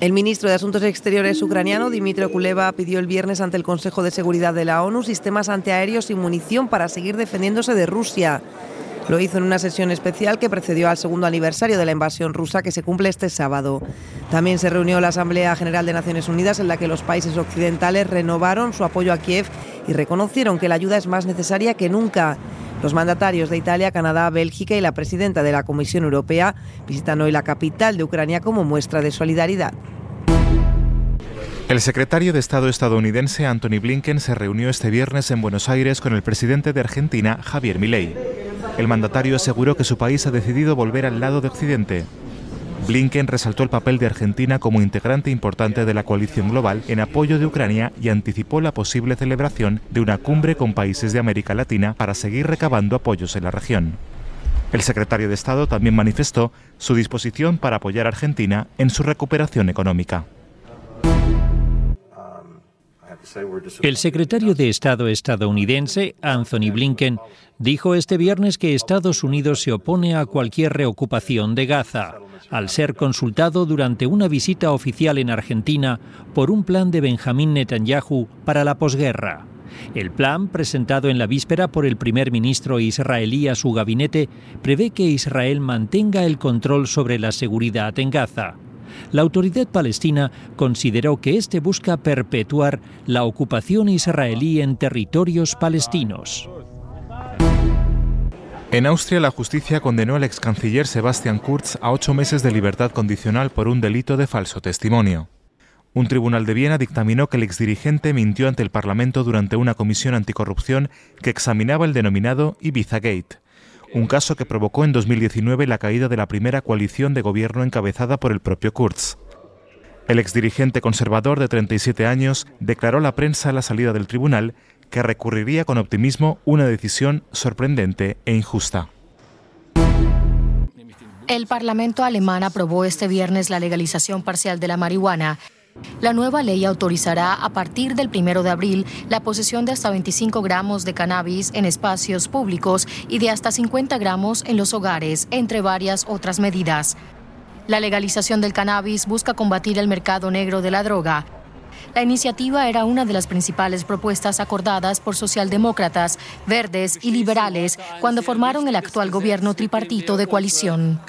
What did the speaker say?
El ministro de Asuntos Exteriores ucraniano, Dmitry Kuleva, pidió el viernes ante el Consejo de Seguridad de la ONU sistemas antiaéreos y munición para seguir defendiéndose de Rusia. Lo hizo en una sesión especial que precedió al segundo aniversario de la invasión rusa que se cumple este sábado. También se reunió la Asamblea General de Naciones Unidas en la que los países occidentales renovaron su apoyo a Kiev y reconocieron que la ayuda es más necesaria que nunca. Los mandatarios de Italia, Canadá, Bélgica y la presidenta de la Comisión Europea visitan hoy la capital de Ucrania como muestra de solidaridad. El secretario de Estado estadounidense Anthony Blinken se reunió este viernes en Buenos Aires con el presidente de Argentina, Javier Milei. El mandatario aseguró que su país ha decidido volver al lado de Occidente. Blinken resaltó el papel de Argentina como integrante importante de la coalición global en apoyo de Ucrania y anticipó la posible celebración de una cumbre con países de América Latina para seguir recabando apoyos en la región. El secretario de Estado también manifestó su disposición para apoyar a Argentina en su recuperación económica. El secretario de Estado estadounidense, Anthony Blinken, dijo este viernes que Estados Unidos se opone a cualquier reocupación de Gaza, al ser consultado durante una visita oficial en Argentina por un plan de Benjamín Netanyahu para la posguerra. El plan, presentado en la víspera por el primer ministro israelí a su gabinete, prevé que Israel mantenga el control sobre la seguridad en Gaza. La autoridad palestina consideró que este busca perpetuar la ocupación israelí en territorios palestinos. En Austria, la justicia condenó al ex canciller Sebastian Kurz a ocho meses de libertad condicional por un delito de falso testimonio. Un tribunal de Viena dictaminó que el exdirigente mintió ante el Parlamento durante una comisión anticorrupción que examinaba el denominado Ibiza Gate, un caso que provocó en 2019 la caída de la primera coalición de gobierno encabezada por el propio Kurz. El exdirigente conservador de 37 años declaró a la prensa a la salida del tribunal que recurriría con optimismo una decisión sorprendente e injusta. El Parlamento alemán aprobó este viernes la legalización parcial de la marihuana. La nueva ley autorizará a partir del primero de abril la posesión de hasta 25 gramos de cannabis en espacios públicos y de hasta 50 gramos en los hogares, entre varias otras medidas. La legalización del cannabis busca combatir el mercado negro de la droga. La iniciativa era una de las principales propuestas acordadas por socialdemócratas, verdes y liberales cuando formaron el actual gobierno tripartito de coalición.